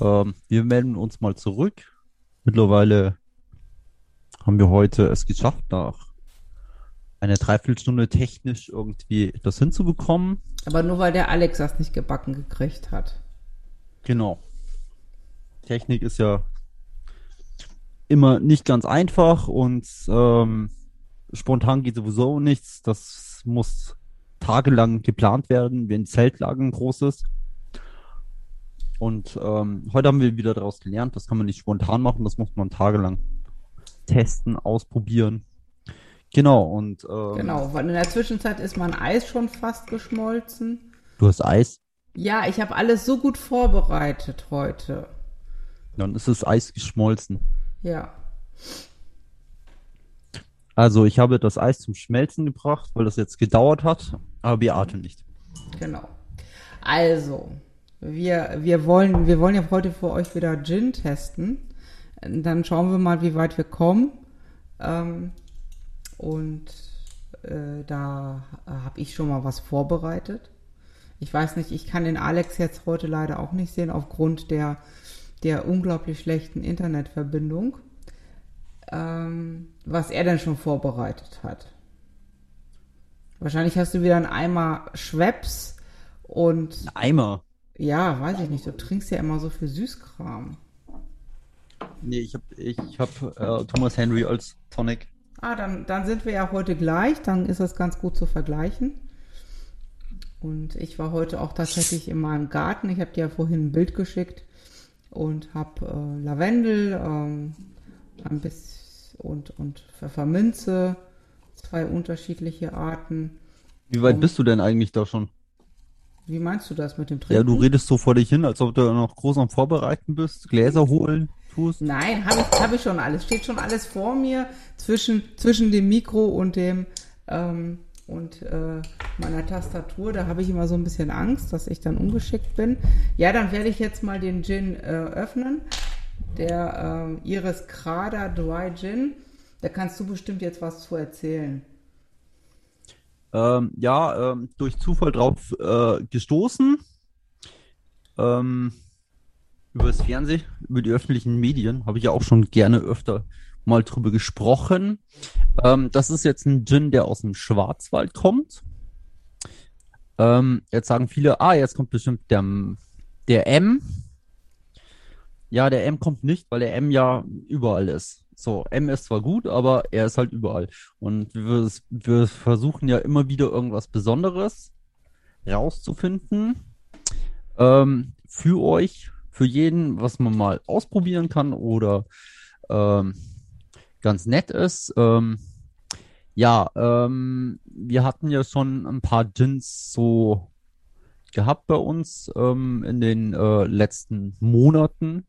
Ähm, wir melden uns mal zurück. Mittlerweile haben wir heute es geschafft, nach einer Dreiviertelstunde technisch irgendwie das hinzubekommen. Aber nur weil der Alex das nicht gebacken gekriegt hat. Genau. Technik ist ja immer nicht ganz einfach und ähm, spontan geht sowieso nichts. Das muss tagelang geplant werden, wenn Zeltlagen groß ist. Und ähm, heute haben wir wieder daraus gelernt, das kann man nicht spontan machen, das muss man tagelang testen, ausprobieren. Genau, und ähm, Genau, weil in der Zwischenzeit ist mein Eis schon fast geschmolzen. du hast Eis, Ja, ich habe alles so gut vorbereitet heute. dann ist das Eis geschmolzen. Ja. Also ich habe das Eis zum Schmelzen gebracht, weil das jetzt gedauert hat, aber Beate nicht. Genau. Also, wir, wir wollen, wir wollen ja heute für euch wieder Gin testen. Dann schauen wir mal, wie weit wir kommen. Ähm, und äh, da habe ich schon mal was vorbereitet. Ich weiß nicht, ich kann den Alex jetzt heute leider auch nicht sehen aufgrund der, der unglaublich schlechten Internetverbindung. Ähm, was er denn schon vorbereitet hat. Wahrscheinlich hast du wieder einen Eimer Schweppes und Eimer. Ja, weiß ich nicht, du trinkst ja immer so viel Süßkram. Nee, ich habe ich hab, äh, Thomas Henry als Tonic. Ah, dann, dann sind wir ja heute gleich, dann ist das ganz gut zu vergleichen. Und ich war heute auch tatsächlich in meinem Garten. Ich habe dir ja vorhin ein Bild geschickt und habe äh, Lavendel, ähm, ein bisschen und, und Pfefferminze, zwei unterschiedliche Arten. Wie weit Um- bist du denn eigentlich da schon? Wie meinst du das mit dem Ja, Trinken? du redest so vor dich hin, als ob du noch groß am Vorbereiten bist, Gläser holen tust. Nein, habe ich, hab ich schon alles. Steht schon alles vor mir zwischen, zwischen dem Mikro und dem ähm, und äh, meiner Tastatur. Da habe ich immer so ein bisschen Angst, dass ich dann ungeschickt bin. Ja, dann werde ich jetzt mal den Gin äh, öffnen. Der ähm, Iris Krada Dry Gin. Da kannst du bestimmt jetzt was zu erzählen. Ähm, ja, ähm, durch Zufall drauf äh, gestoßen. Ähm, über das Fernsehen, über die öffentlichen Medien, habe ich ja auch schon gerne öfter mal drüber gesprochen. Ähm, das ist jetzt ein Gin, der aus dem Schwarzwald kommt. Ähm, jetzt sagen viele, ah, jetzt kommt bestimmt der, der M. Ja, der M kommt nicht, weil der M ja überall ist. So, M ist zwar gut, aber er ist halt überall. Und wir, wir versuchen ja immer wieder irgendwas Besonderes rauszufinden. Ähm, für euch, für jeden, was man mal ausprobieren kann oder ähm, ganz nett ist. Ähm, ja, ähm, wir hatten ja schon ein paar Gins so gehabt bei uns ähm, in den äh, letzten Monaten.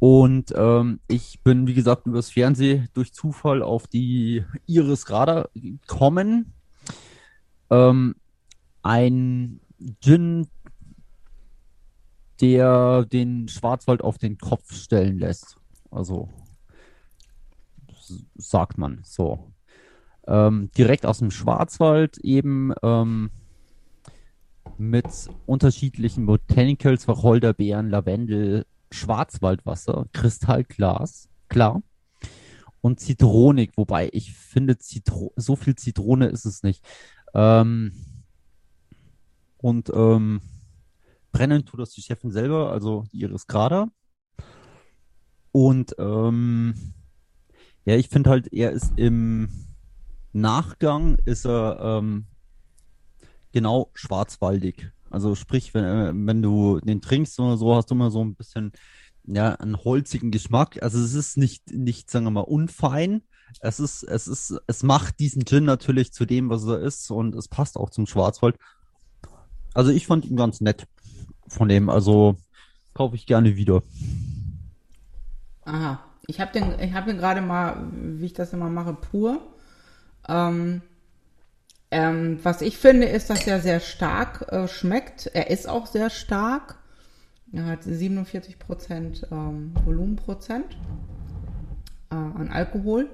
Und ähm, ich bin, wie gesagt, übers Fernsehen durch Zufall auf die Iris Radar gekommen. Ähm, ein Gin, der den Schwarzwald auf den Kopf stellen lässt. Also sagt man so. Ähm, direkt aus dem Schwarzwald eben ähm, mit unterschiedlichen Botanicals, Wacholderbeeren, Lavendel, Schwarzwaldwasser, Kristallglas, klar. Und Zitronik, wobei ich finde, Zitro so viel Zitrone ist es nicht. Ähm, und ähm, brennen tut das die Chefin selber, also Iris Grader. Und ähm, ja, ich finde halt, er ist im Nachgang ist er ähm, genau schwarzwaldig. Also sprich, wenn, äh, wenn du den trinkst oder so, hast du immer so ein bisschen ja, einen holzigen Geschmack. Also es ist nicht, nicht, sagen wir mal, unfein. Es ist, es ist, es macht diesen Gin natürlich zu dem, was er ist und es passt auch zum Schwarzwald. Also ich fand ihn ganz nett von dem, also kaufe ich gerne wieder. Aha. Ich habe den, ich den gerade mal, wie ich das immer mache, pur. Ähm, ähm, was ich finde, ist, dass er sehr stark äh, schmeckt. Er ist auch sehr stark. Er hat 47 Prozent ähm, Volumenprozent äh, an Alkohol.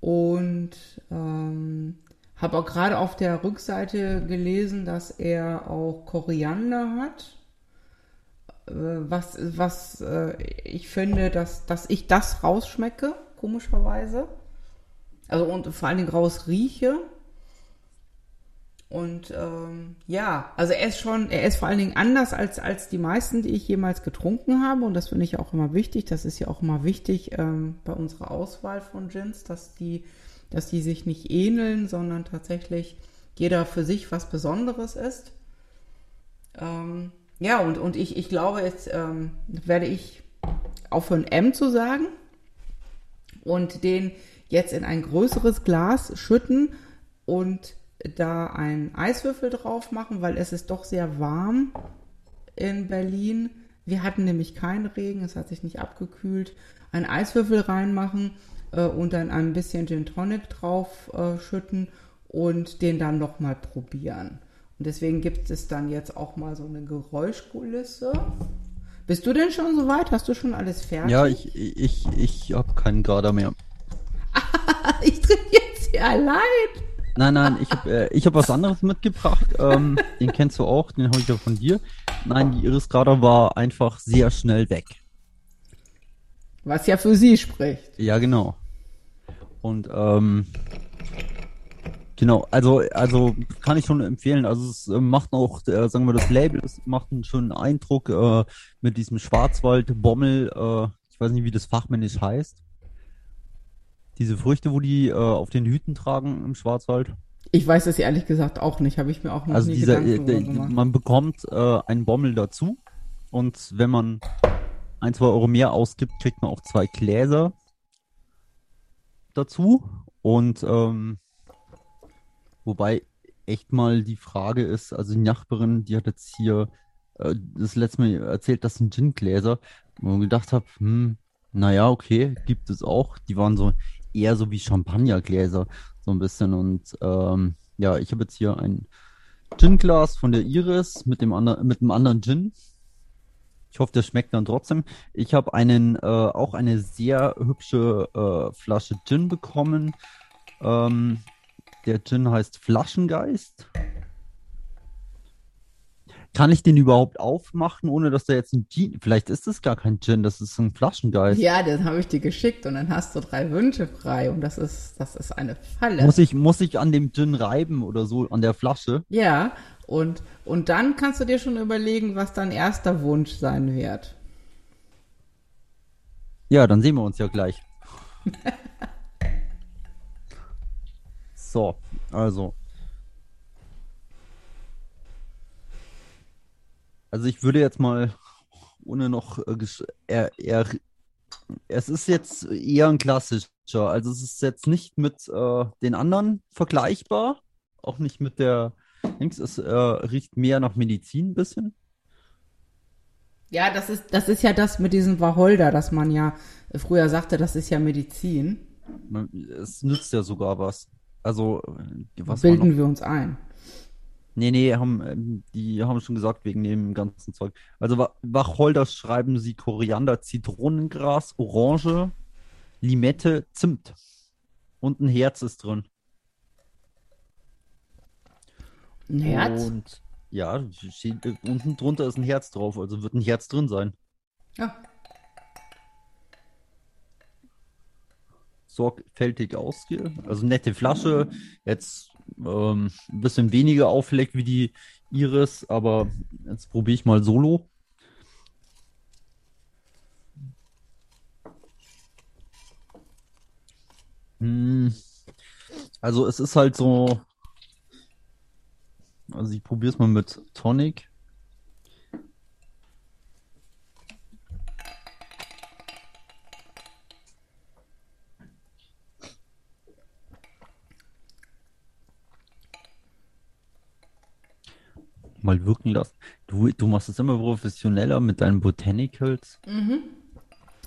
Und ähm, habe auch gerade auf der Rückseite gelesen, dass er auch Koriander hat. was, was äh, ich finde, dass, dass ich das rausschmecke, komischerweise. Also und vor allen Dingen raus rieche. Und ähm, ja, also er ist schon, er ist vor allen Dingen anders als, als die meisten, die ich jemals getrunken habe. Und das finde ich auch immer wichtig. Das ist ja auch immer wichtig ähm, bei unserer Auswahl von Gins, dass die, dass die sich nicht ähneln, sondern tatsächlich jeder für sich was Besonderes ist. Ähm, ja, und, und ich, ich glaube, jetzt ähm, werde ich aufhören, M zu sagen und den jetzt in ein größeres Glas schütten und da einen Eiswürfel drauf machen, weil es ist doch sehr warm in Berlin. Wir hatten nämlich keinen Regen, es hat sich nicht abgekühlt. Einen Eiswürfel reinmachen äh, und dann ein bisschen Gin Tonic drauf äh, schütten und den dann nochmal probieren. Und deswegen gibt es dann jetzt auch mal so eine Geräuschkulisse. Bist du denn schon soweit? Hast du schon alles fertig? Ja, ich, ich, ich habe keinen Garder mehr. ich trinke jetzt hier allein. Nein, nein, ich habe äh, ich hab was anderes mitgebracht. Ähm, den kennst du auch, den habe ich ja von dir. Nein, die Iris Garder war einfach sehr schnell weg. Was ja für sie spricht. Ja, genau. Und ähm, Genau, also, also kann ich schon empfehlen. Also es äh, macht auch, äh, sagen wir, das Label, es macht einen schönen Eindruck äh, mit diesem Schwarzwald-Bommel, äh, ich weiß nicht, wie das fachmännisch heißt. Diese Früchte, wo die äh, auf den Hüten tragen im Schwarzwald. Ich weiß es ehrlich gesagt auch nicht, habe ich mir auch noch also nie dieser, Gedanken äh, man bekommt äh, einen Bommel dazu und wenn man ein, zwei Euro mehr ausgibt, kriegt man auch zwei Gläser dazu und ähm, Wobei echt mal die Frage ist, also die Nachbarin, die hat jetzt hier äh, das letzte Mal erzählt, das sind Gingläser, wo ich gedacht habe, hm, naja, okay, gibt es auch. Die waren so eher so wie Champagnergläser, so ein bisschen. Und ähm, ja, ich habe jetzt hier ein Ginglas von der Iris mit dem anderen, mit einem anderen Gin. Ich hoffe, der schmeckt dann trotzdem. Ich habe einen, äh, auch eine sehr hübsche äh, Flasche Gin bekommen. Ähm, der Gin heißt Flaschengeist. Kann ich den überhaupt aufmachen, ohne dass da jetzt ein Gin. Vielleicht ist es gar kein Gin, das ist ein Flaschengeist. Ja, den habe ich dir geschickt und dann hast du drei Wünsche frei und das ist, das ist eine Falle. Muss ich, muss ich an dem Gin reiben oder so, an der Flasche? Ja, und, und dann kannst du dir schon überlegen, was dein erster Wunsch sein wird. Ja, dann sehen wir uns ja gleich. so, also. Also ich würde jetzt mal, ohne noch, äh, er, er, es ist jetzt eher ein klassischer. Also es ist jetzt nicht mit äh, den anderen vergleichbar, auch nicht mit der, Dings, es äh, riecht mehr nach Medizin ein bisschen. Ja, das ist, das ist ja das mit diesem Wacholder, dass man ja früher sagte, das ist ja Medizin. Es nützt ja sogar was. Also, äh, was? Bilden wir uns ein. Nee, nee, haben, ähm, die haben schon gesagt, wegen dem ganzen Zeug. Also Wa- Wacholder schreiben sie Koriander, Zitronengras, Orange, Limette, Zimt. Und ein Herz ist drin. Ein Herz? Und ja, steht, unten drunter ist ein Herz drauf, also wird ein Herz drin sein. Ja. Sorgfältig ausge, also nette Flasche, jetzt ähm, ein bisschen weniger auffällig wie die Iris, aber jetzt probiere ich mal solo. Hm, Also es ist halt so, also ich probiere es mal mit Tonic. Mal wirken lassen. Du, du machst es immer professioneller mit deinen Botanicals.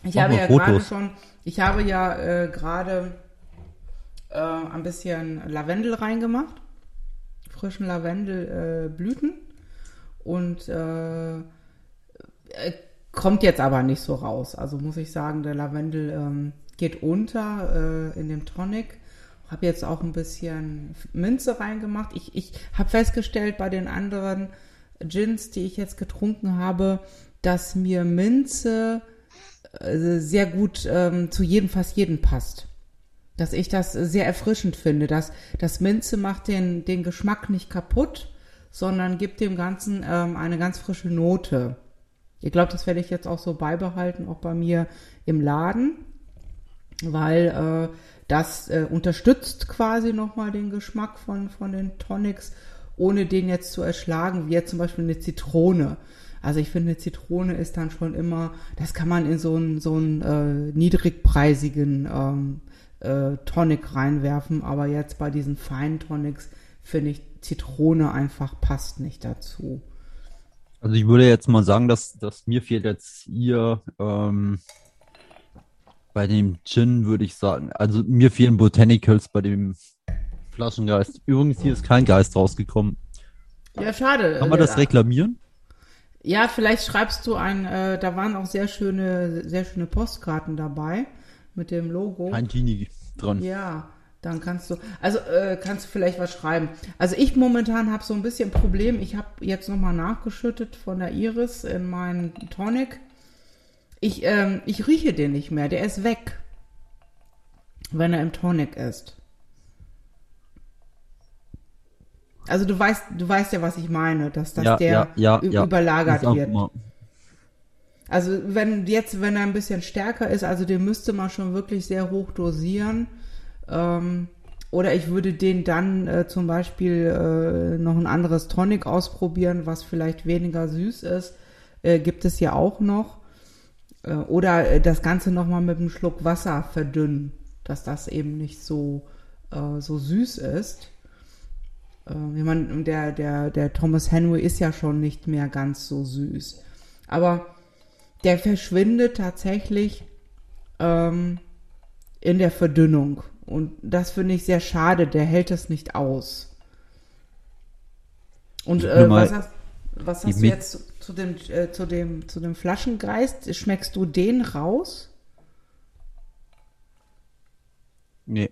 Ich Mach habe ja schon, ich habe ja äh, gerade äh, ein bisschen Lavendel reingemacht. Frischen Lavendelblüten. Äh, Blüten. und äh, äh, kommt jetzt aber nicht so raus. Also muss ich sagen, der Lavendel ähm, geht unter äh, in dem Tonic. Habe jetzt auch ein bisschen Minze reingemacht. Ich, ich habe festgestellt bei den anderen Gins, die ich jetzt getrunken habe, dass mir Minze äh, sehr gut ähm, zu jedem, fast jedem passt. Dass ich das sehr erfrischend finde. Dass das Minze macht den, den Geschmack nicht kaputt, sondern gibt dem Ganzen ähm, eine ganz frische Note. Ich glaube, das werde ich jetzt auch so beibehalten, auch bei mir im Laden, weil äh, das äh, unterstützt quasi nochmal den Geschmack von, von den Tonics, ohne den jetzt zu erschlagen, wie jetzt zum Beispiel eine Zitrone. Also ich finde, eine Zitrone ist dann schon immer, das kann man in so einen, so einen äh, niedrigpreisigen ähm, äh, Tonic reinwerfen, aber jetzt bei diesen feinen Tonics finde ich, Zitrone einfach passt nicht dazu. Also ich würde jetzt mal sagen, dass, dass mir fehlt jetzt hier ähm, bei dem Gin, würde ich sagen, also mir fehlen Botanicals bei dem Flaschengeist. Übrigens, hier ist kein Geist rausgekommen. Ja, schade. Kann man das reklamieren? Ja, vielleicht schreibst du ein, äh, da waren auch sehr schöne, sehr schöne Postkarten dabei mit dem Logo. Kein Genie dran. Ja, dann kannst du, also äh, kannst du vielleicht was schreiben. Also ich momentan habe so ein bisschen Problem. Ich habe jetzt nochmal nachgeschüttet von der Iris in meinen Tonic. Ich, ähm, ich rieche den nicht mehr. Der ist weg, wenn er im Tonic ist. Also du weißt, du weißt ja, was ich meine, dass, dass Ja, der ja, ja, überlagert wird. mal- Also wenn jetzt, wenn er ein bisschen stärker ist, also den müsste man schon wirklich sehr hoch dosieren. Ähm, oder ich würde den dann äh, zum Beispiel äh, noch ein anderes Tonic ausprobieren, was vielleicht weniger süß ist. Äh, gibt es ja auch noch. Äh, oder äh, das Ganze nochmal mit einem Schluck Wasser verdünnen, dass das eben nicht so, äh, so süß ist. Äh, ich meine, der, der, der Thomas Henry ist ja schon nicht mehr ganz so süß. Aber der verschwindet tatsächlich ähm, in der Verdünnung. Und das finde ich sehr schade. Der hält es nicht aus. Und äh, was hast, was hast du jetzt zu, dem, äh, zu, dem, zu dem Flaschengeist? Schmeckst du den raus? Nee.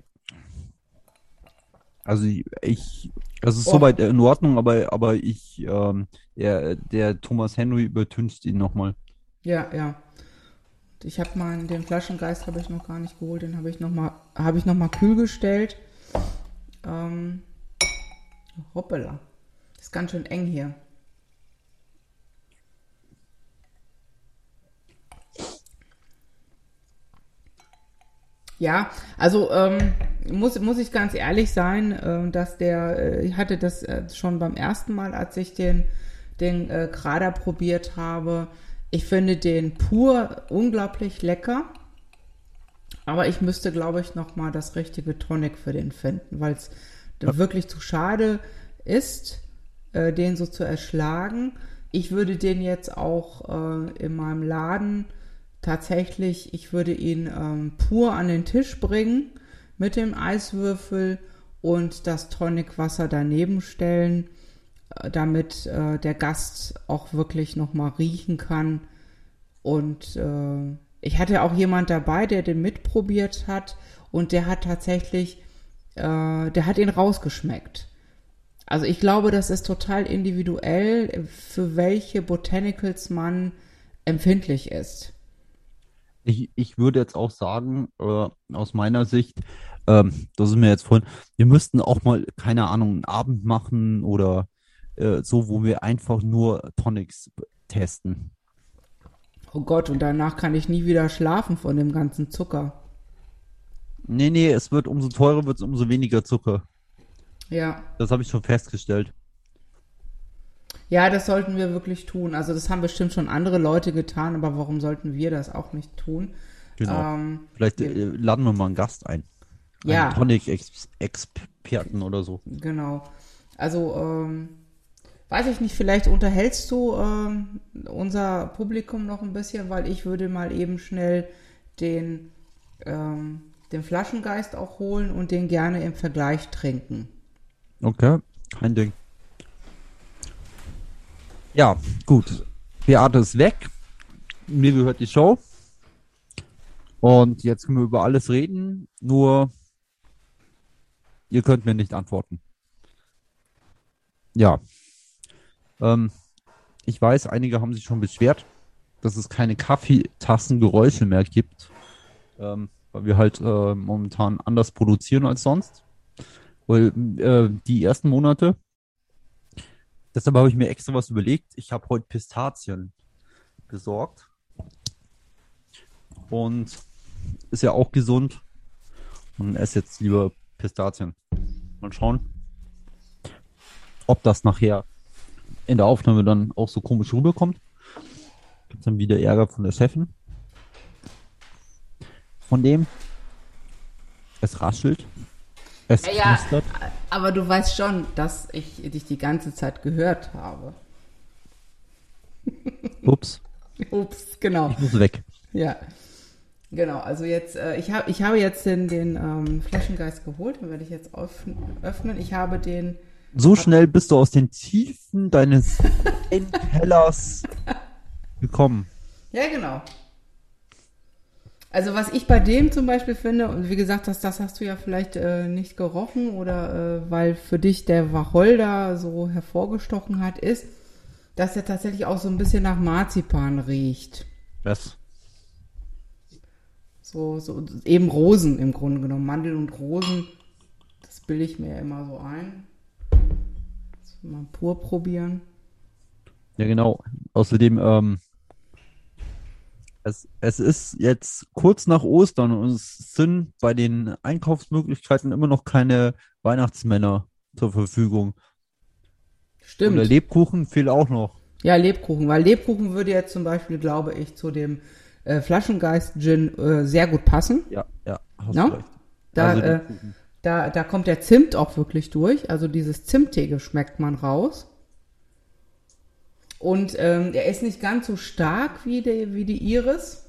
Also ich, ich das ist Oh. soweit in Ordnung, aber, aber ich, ähm, der, der Thomas Henry übertüncht ihn nochmal. Ja, ja. Ich habe mal den Flaschengeist habe ich noch gar nicht geholt, den habe ich noch mal habe ich noch mal kühl gestellt. Ähm, hoppala. Ist ganz schön eng hier. Ja, also ähm, muss, muss ich ganz ehrlich sein, äh, dass der, äh, ich hatte das äh, schon beim ersten Mal, als ich den, den äh, Grader probiert habe. Ich finde den pur unglaublich lecker. Aber ich müsste, glaube ich, noch mal das richtige Tonic für den finden, weil es wirklich zu schade ist, äh, den so zu erschlagen. Ich würde den jetzt auch äh, in meinem Laden tatsächlich, ich würde ihn ähm, pur an den Tisch bringen mit dem Eiswürfel und das Tonicwasser daneben stellen, äh, damit äh, der Gast auch wirklich noch mal riechen kann. Und äh, ich hatte auch jemand dabei, der den mitprobiert hat und der hat tatsächlich, äh, der hat ihn rausgeschmeckt. Also ich glaube, das ist total individuell, für welche Botanicals man empfindlich ist. Ich, ich würde jetzt auch sagen, äh, aus meiner Sicht, ähm, das ist mir jetzt vorhin, wir müssten auch mal, keine Ahnung, einen Abend machen oder äh, so, wo wir einfach nur Tonics testen. Oh Gott, und danach kann ich nie wieder schlafen von dem ganzen Zucker. Nee, nee, es wird umso teurer, wird es umso weniger Zucker. Ja. Das habe ich schon festgestellt. Ja, das sollten wir wirklich tun. Also das haben bestimmt schon andere Leute getan, aber warum sollten wir das auch nicht tun? Genau. Ähm, Vielleicht äh, laden wir mal einen Gast ein. Ja. Einen Tonic-Experten oder so. Genau. Also, ähm, weiß ich nicht, vielleicht unterhältst du ähm, unser Publikum noch ein bisschen, weil ich würde mal eben schnell den, ähm, den Flaschengeist auch holen und den gerne im Vergleich trinken. Okay, kein Ding. Ja, gut. Beate ist weg. Mir gehört die Show. Und jetzt können wir über alles reden, nur ihr könnt mir nicht antworten. Ja. Ähm, ich weiß, einige haben sich schon beschwert, dass es keine Kaffeetassengeräusche mehr gibt, ähm, weil wir halt äh, momentan anders produzieren als sonst. Weil äh, die ersten Monate, deshalb habe ich mir extra was überlegt. Ich habe heute Pistazien besorgt. Und ist ja auch gesund. Und esse jetzt lieber Pistazien. Mal schauen, ob das nachher in der Aufnahme dann auch so komisch rüberkommt. Gibt dann wieder Ärger von der Chefin. Von dem. Es raschelt. Es Ja, knistert. aber du weißt schon, dass ich dich die ganze Zeit gehört habe. Ups, Ups, genau. ich muss weg. Ja. Genau, also jetzt, äh, ich, hab, ich habe jetzt den, den ähm, Flaschengeist geholt, den werde ich jetzt öffn- öffnen. Ich habe den, So schnell bist du aus den Tiefen deines Kellers gekommen. ja genau. Also was ich bei dem zum Beispiel finde, und wie gesagt, das, das hast du ja vielleicht äh, nicht gerochen oder äh, weil für dich der Wacholder so hervorgestochen hat, ist, dass er tatsächlich auch so ein bisschen nach Marzipan riecht. Was? So, so eben Rosen im Grunde genommen. Mandeln und Rosen, das bilde ich mir immer so ein. Das mal pur probieren. Ja, genau. Außerdem, ähm, es, es ist jetzt kurz nach Ostern und es sind bei den Einkaufsmöglichkeiten immer noch keine Weihnachtsmänner zur Verfügung. Stimmt. Oder Lebkuchen fehlt auch noch. ja, Lebkuchen. Weil Lebkuchen würde jetzt zum Beispiel, glaube ich, zu dem äh, Flaschengeist-Gin äh, sehr gut passen. Ja, ja, hast Ja? du recht. Da, Also äh, da, da kommt der Zimt auch wirklich durch. Also dieses Zimtige schmeckt man raus. Und ähm, er ist nicht ganz so stark wie die, wie die Iris.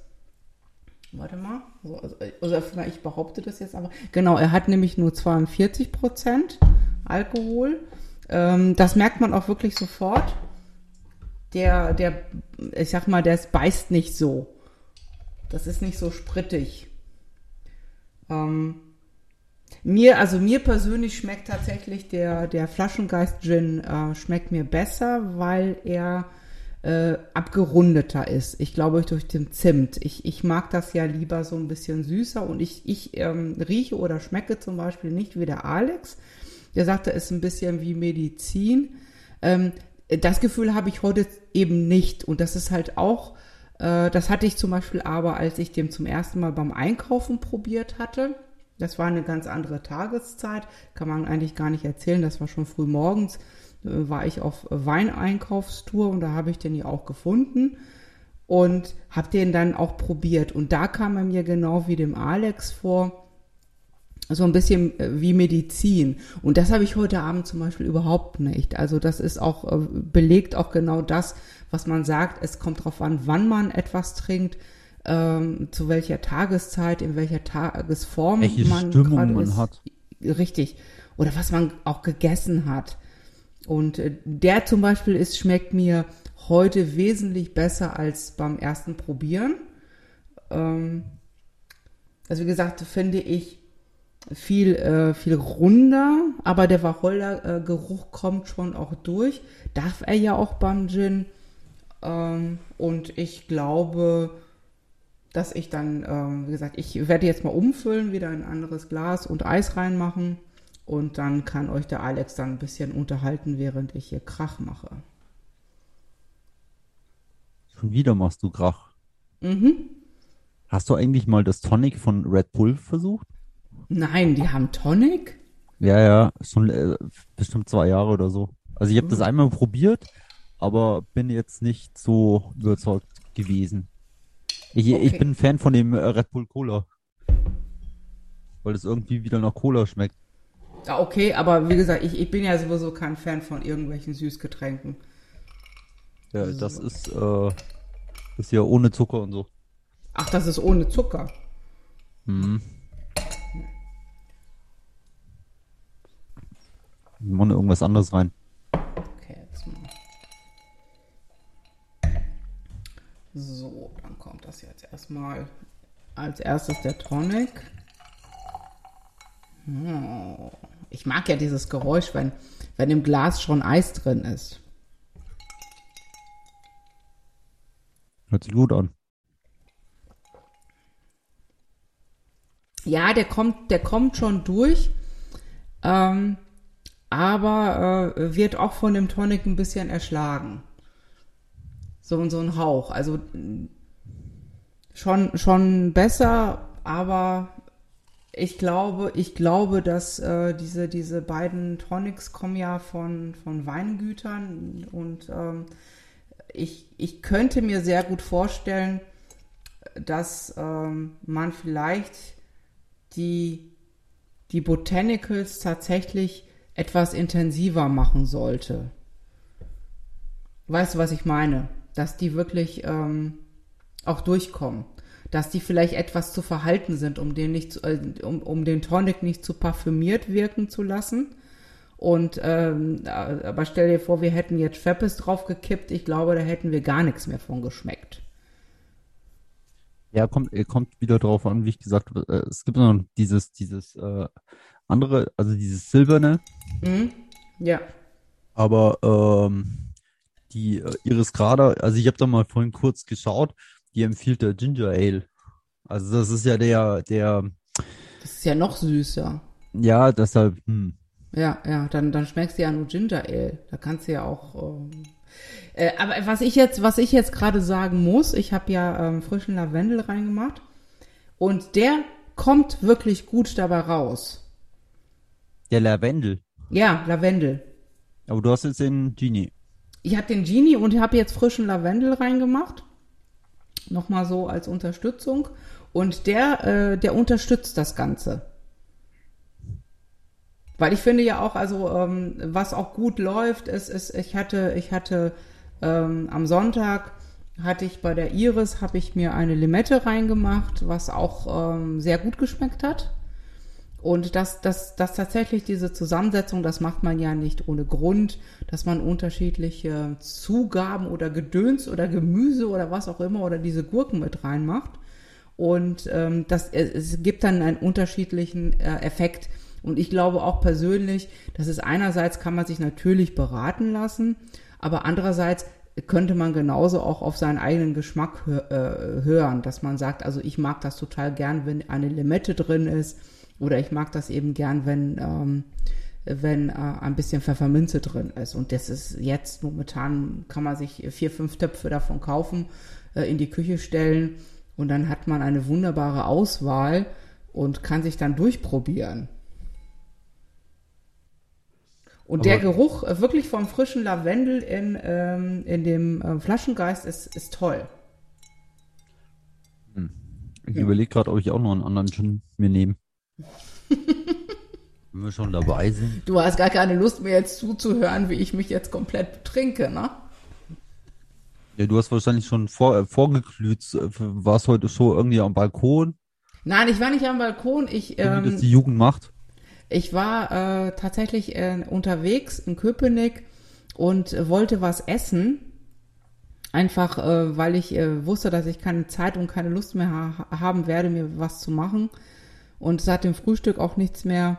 Warte mal. So, also, also ich behaupte das jetzt aber. Genau, er hat nämlich nur 42 Prozent Alkohol. Ähm, das merkt man auch wirklich sofort. Der, der, ich sag mal, der beißt nicht so. Das ist nicht so sprittig. Ähm, mir, also mir persönlich schmeckt tatsächlich der, der Flaschengeist Gin äh, schmeckt mir besser, weil er äh, abgerundeter ist. Ich glaube durch den Zimt. Ich, ich mag das ja lieber so ein bisschen süßer und ich, ich ähm, rieche oder schmecke zum Beispiel nicht wie der Alex. Der sagte, es ist ein bisschen wie Medizin. Ähm, das Gefühl habe ich heute eben nicht und das ist halt auch, äh, das hatte ich zum Beispiel aber, als ich den zum ersten Mal beim Einkaufen probiert hatte. Das war eine ganz andere Tageszeit, kann man eigentlich gar nicht erzählen. Das war schon früh morgens, war ich auf Weineinkaufstour und da habe ich den ja auch gefunden und habe den dann auch probiert. Und da kam er mir genau wie dem Alex vor, so ein bisschen äh, wie Medizin. Und das habe ich heute Abend zum Beispiel überhaupt nicht. Also das ist auch, äh, belegt auch genau das, was man sagt. Es kommt darauf an, wann man etwas trinkt, ähm, zu welcher Tageszeit, in welcher Tagesform Welche man Stimmung man ist. hat. Richtig. Oder was man auch gegessen hat. Und äh, der zum Beispiel ist, schmeckt mir heute wesentlich besser als beim ersten Probieren. Ähm, also wie gesagt, finde ich viel, äh, viel runder, aber der Wacholder-Geruch kommt schon auch durch. Darf er ja auch beim Gin. Ähm, und ich glaube, dass ich dann, ähm, wie gesagt, ich werde jetzt mal umfüllen, wieder in ein anderes Glas und Eis reinmachen. Und dann kann euch der Alex dann ein bisschen unterhalten, während ich hier Krach mache. Schon wieder machst du Krach. Mhm. Hast du eigentlich mal das Tonic von Red Bull versucht? Nein, die haben Tonic? Ja, ja, schon äh, bestimmt zwei Jahre oder so. Also ich habe Mhm. das einmal probiert, aber bin jetzt nicht so überzeugt gewesen. Ich, ich Okay. bin ein Fan von dem äh, Red Bull Cola. Weil es irgendwie wieder nach Cola schmeckt. Ja, okay, aber wie gesagt, ich, ich bin ja sowieso kein Fan von irgendwelchen Süßgetränken. Ja, das ist, äh, ist ja ohne Zucker und so. Ach, das ist ohne Zucker. Mhm. Wir machen irgendwas anderes rein. Okay, jetzt mal. So, kommt das jetzt erstmal als erstes der Tonic. Oh, ich mag ja dieses Geräusch, wenn, wenn im Glas schon Eis drin ist. Hört sich gut an. Ja, der kommt, der kommt schon durch, ähm, aber äh, wird auch von dem Tonic ein bisschen erschlagen. So, so ein Hauch. Also schon, schon besser, aber ich glaube, ich glaube, dass äh, diese, diese beiden Tonics kommen ja von, von Weingütern und ähm, ich, ich könnte mir sehr gut vorstellen, dass ähm, man vielleicht die, die Botanicals tatsächlich etwas intensiver machen sollte. Weißt du, was ich meine? Dass die wirklich ähm, auch durchkommen. Dass die vielleicht etwas zu verhalten sind, um den, nicht zu, äh, um, um den Tonic nicht zu parfümiert wirken zu lassen. Und ähm, aber stell dir vor, wir hätten jetzt Feppes draufgekippt. Ich glaube, da hätten wir gar nichts mehr von geschmeckt. Ja, kommt, kommt wieder drauf an, wie ich gesagt habe. Äh, es gibt noch dieses, dieses äh, andere, also dieses silberne. Mhm. Ja. Aber ähm, die äh, Iris Grada, also ich habe da mal vorhin kurz geschaut, die empfiehlt der Ginger Ale. Also das ist ja der, der. Das ist ja noch süßer. Ja, deshalb, hm. Ja, ja, dann, dann schmeckst du ja nur Ginger Ale. Da kannst du ja auch. Ähm, äh, aber was ich jetzt, was ich jetzt gerade sagen muss, ich habe ja ähm, frischen Lavendel reingemacht und der kommt wirklich gut dabei raus. Der Lavendel. Ja, Lavendel. Aber du hast jetzt den Genie. Ich habe den Genie und habe jetzt frischen Lavendel reingemacht. Nochmal so als Unterstützung. Und der, äh, der unterstützt das Ganze. Weil ich finde ja auch, also ähm, was auch gut läuft, ist, ist ich hatte, ich hatte ähm, am Sonntag hatte ich bei der Iris habe ich mir eine Limette reingemacht, was auch ähm, sehr gut geschmeckt hat. Und das, das, das tatsächlich diese Zusammensetzung, das macht man ja nicht ohne Grund, dass man unterschiedliche Zugaben oder Gedöns oder Gemüse oder was auch immer oder diese Gurken mit reinmacht. Und ähm, das, es gibt dann einen unterschiedlichen äh, Effekt. Und ich glaube auch persönlich, dass es einerseits kann man sich natürlich beraten lassen, aber andererseits könnte man genauso auch auf seinen eigenen Geschmack äh, hören, dass man sagt, also ich mag das total gern, wenn eine Limette drin ist oder ich mag das eben gern, wenn, ähm, wenn äh, ein bisschen Pfefferminze drin ist. Und das ist jetzt momentan, kann man sich vier, fünf Töpfe davon kaufen, äh, in die Küche stellen und dann hat man eine wunderbare Auswahl und kann sich dann durchprobieren. Und der Geruch äh, wirklich vom frischen Lavendel in, ähm, in dem äh, Flaschengeist ist, ist toll. Hm. Ich ja. überlege gerade, ob ich auch noch einen anderen Gin mir nehme. Wenn wir schon dabei sind. Du hast gar keine Lust mir jetzt zuzuhören, wie ich mich jetzt komplett trinke, ne? Ja, du hast wahrscheinlich schon vor, äh, vorgeglüht. Äh, warst heute so irgendwie am Balkon? Nein, ich war nicht am Balkon. Ich, ähm, wie das die Jugend macht. Ich war äh, tatsächlich äh, unterwegs in Köpenick und wollte was essen. Einfach, äh, weil ich äh, wusste, dass ich keine Zeit und keine Lust mehr ha haben werde, mir was zu machen. Und seit dem Frühstück auch nichts mehr.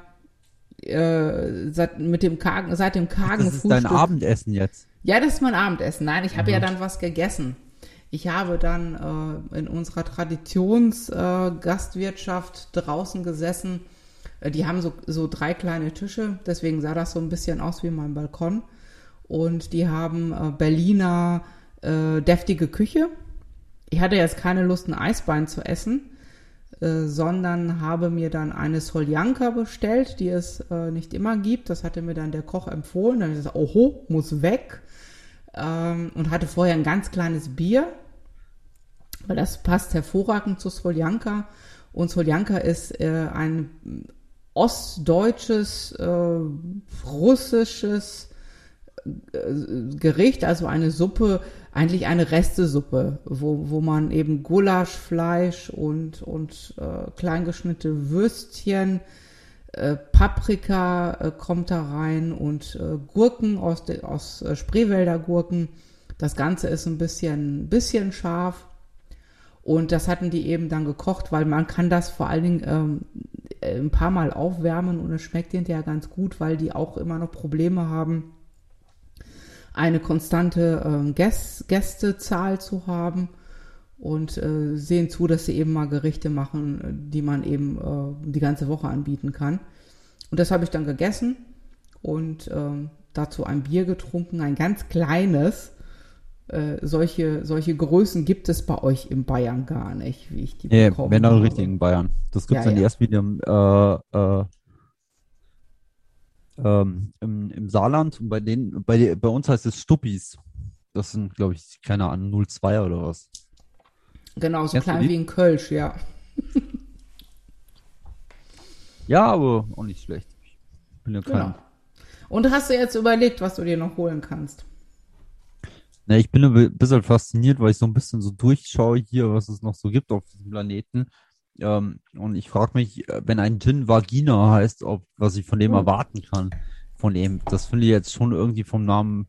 Äh, seit, mit dem kargen, seit dem kargen das ist Frühstück. dein Abendessen jetzt? Ja, das ist mein Abendessen. Nein, ich habe ja dann was gegessen. Ich habe dann äh, in unserer Traditionsgastwirtschaft äh, draußen gesessen äh, die haben so, so drei kleine Tische, deswegen sah das so ein bisschen aus wie mein Balkon. Und die haben äh, Berliner äh, deftige Küche. Ich hatte jetzt keine Lust, ein Eisbein zu essen, äh, sondern habe mir dann eine Soljanka bestellt, die es äh, nicht immer gibt. Das hatte mir dann der Koch empfohlen. Dann habe ich gesagt, oho, muss weg. Ähm, und hatte vorher ein ganz kleines Bier, weil das passt hervorragend zu Soljanka. Und Soljanka ist äh, ein ostdeutsches, äh, russisches Gericht, also eine Suppe, eigentlich eine Restesuppe, wo, wo man eben Gulaschfleisch und, und äh, kleingeschnittene Würstchen, äh, Paprika äh, kommt da rein und äh, Gurken aus, de, aus äh, Spreewälder Gurken. Das Ganze ist ein bisschen, bisschen scharf. Und das hatten die eben dann gekocht, weil man kann das vor allen Dingen ähm, äh, ein paar Mal aufwärmen und es schmeckt hinterher ganz gut, weil die auch immer noch Probleme haben, eine konstante ähm, Gäst Gästezahl zu haben. und äh, sehen zu, dass sie eben mal Gerichte machen, die man eben äh, die ganze Woche anbieten kann. Und das habe ich dann gegessen und äh, dazu ein Bier getrunken, ein ganz kleines. Äh, solche, solche Größen gibt es bei euch in Bayern gar nicht, wie ich die Nee, bekommen wenn dann richtig in Bayern. Das gibt's Ja, dann ja. erst wieder im, äh, äh, ähm, im, im Saarland und bei denen, bei, bei uns heißt es Stuppis. Das sind, glaube ich, keine Ahnung, 02er oder was. Genau, so Kennst klein wie ein Kölsch, ja. Ja, aber auch nicht schlecht. Ich bin ja kein, Genau. Und hast du jetzt überlegt, was du dir noch holen kannst? Ne, ich bin ein bisschen fasziniert, weil ich so ein bisschen so durchschaue hier, was es noch so gibt auf diesem Planeten. Ähm, und ich frage mich, äh, wenn ein Gin Vagina heißt, ob, was ich von dem Hm. erwarten kann. Von dem. Das finde ich jetzt schon irgendwie vom Namen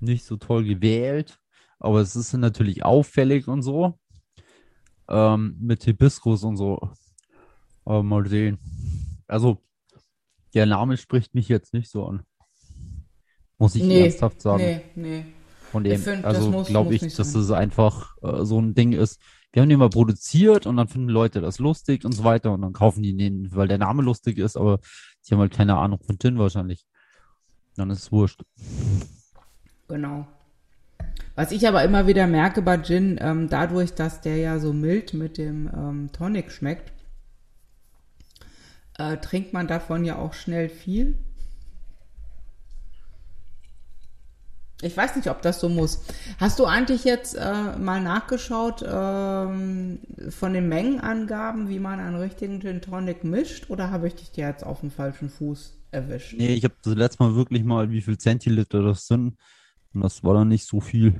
nicht so toll gewählt. Aber es ist natürlich auffällig und so. Ähm, mit Hibiskus und so. Aber mal sehen. Also, der Name spricht mich jetzt nicht so an. Muss ich Nee, ernsthaft sagen. Nee, nee. Von dem, find, also muss- glaube muss ich, nicht dass sein. es einfach äh, so ein Ding ist. Wir haben den mal produziert und dann finden Leute das lustig und so weiter und dann kaufen die den, weil der Name lustig ist, aber die haben halt keine Ahnung von Gin wahrscheinlich. Dann ist es wurscht. Genau. Was ich aber immer wieder merke bei Gin, ähm, dadurch, dass der ja so mild mit dem ähm, Tonic schmeckt, äh, trinkt man davon ja auch schnell viel. Ich weiß nicht, ob das so muss. Hast du eigentlich jetzt äh, mal nachgeschaut ähm, von den Mengenangaben, wie man einen richtigen Gin Tonic mischt, oder habe ich dich dir jetzt auf den falschen Fuß erwischt? Nee, ich habe das letzte Mal wirklich mal, wie viel Zentiliter das sind und das war dann nicht so viel.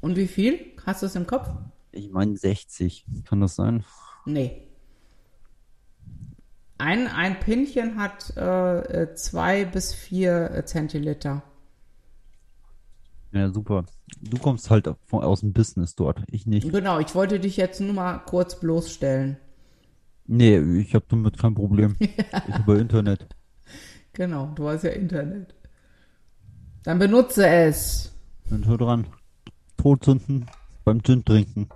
Und wie viel? Hast du es im Kopf? Ich meine 60, kann das sein? Nee. Ein, ein Pinchen hat äh, zwei bis vier Zentiliter. Ja, super. Du kommst halt von, aus dem Business dort, ich nicht. Genau, ich wollte dich jetzt nur mal kurz bloßstellen. Nee, ich habe damit kein Problem. Ich über Internet. Genau, du hast ja Internet. Dann benutze es. Dann hör dran. Todsünden beim Gin trinken.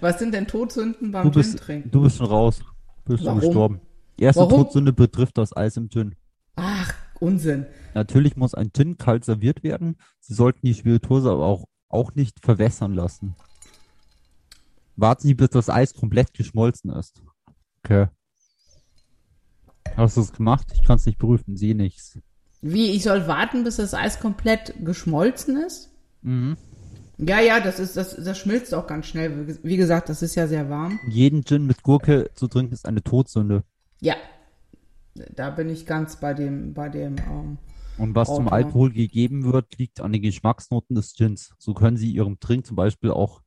Was sind denn Todsünden beim Du Gin bist, trinken? du bist schon raus. Bist Warum? du gestorben. Erste Warum? Todsünde betrifft das Eis im Gin. Ach, Unsinn. Natürlich muss ein Gin kalt serviert werden. Sie sollten die Spirituose aber auch, auch nicht verwässern lassen. Warten Sie, bis das Eis komplett geschmolzen ist. Okay. Hast du es gemacht? Ich kann es nicht prüfen, sehe nichts. Wie, ich soll warten, bis das Eis komplett geschmolzen ist? Mhm. Ja, ja, das ist, das, das schmilzt auch ganz schnell. Wie gesagt, das ist ja sehr warm. Jeden Gin mit Gurke zu trinken ist eine Todsünde. Ja. Da bin ich ganz bei dem, bei dem, ähm, Und was zum Autor. Alkohol gegeben wird, liegt an den Geschmacksnoten des Gins. So können Sie Ihrem Trink zum Beispiel auch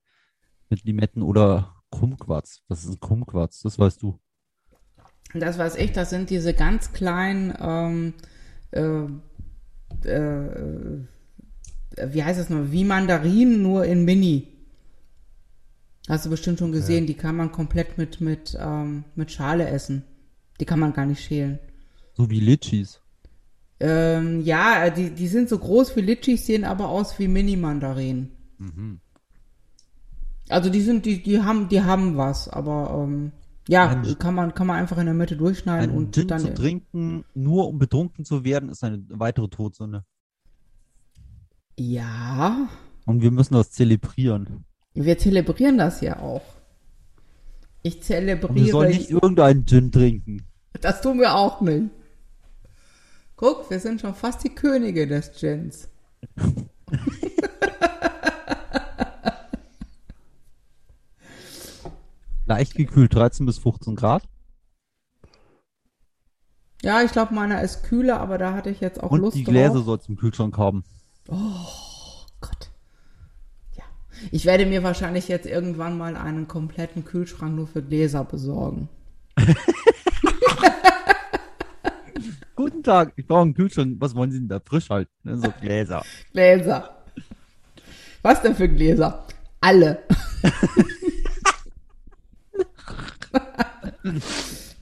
mit Limetten oder Kumquats. Was ist ein Kumquats? Das weißt du. Das weiß ich, das sind diese ganz kleinen, ähm, äh, äh, wie heißt das noch, wie Mandarinen, nur in Mini. Hast du bestimmt schon gesehen, die kann man komplett mit, mit, ähm, mit Schale essen. Die kann man gar nicht schälen. So wie Litchis. Ähm, ja, die, die sind so groß wie Litchis, sehen aber aus wie Mini-Mandarinen. Also die sind, die, die haben, die haben was, aber ähm, ja, Ein- kann man, kann man einfach in der Mitte durchschneiden und Gin dann. zu trinken, nur um betrunken zu werden, ist eine weitere Todsünde. Ja, Und wir müssen das zelebrieren. wir zelebrieren das ja auch. Ich Und wir zelebriere, sollen nicht irgendeinen Gin trinken. das tun wir auch nicht. Guck, wir sind schon fast die Könige des Gins. Leicht gekühlt, 13 bis 15 Grad. Ja, ich glaube, meiner ist kühler, aber da hatte ich jetzt auch Und Lust die Gläser drauf. soll es im Kühlschrank haben. Gott. Ja. Ich werde mir wahrscheinlich jetzt irgendwann mal einen kompletten Kühlschrank nur für Gläser besorgen. Guten Tag, ich brauche einen Kühlschrank. Was wollen Sie denn da frisch halten? Ne, So Gläser. Gläser. Was denn für Gläser? Alle.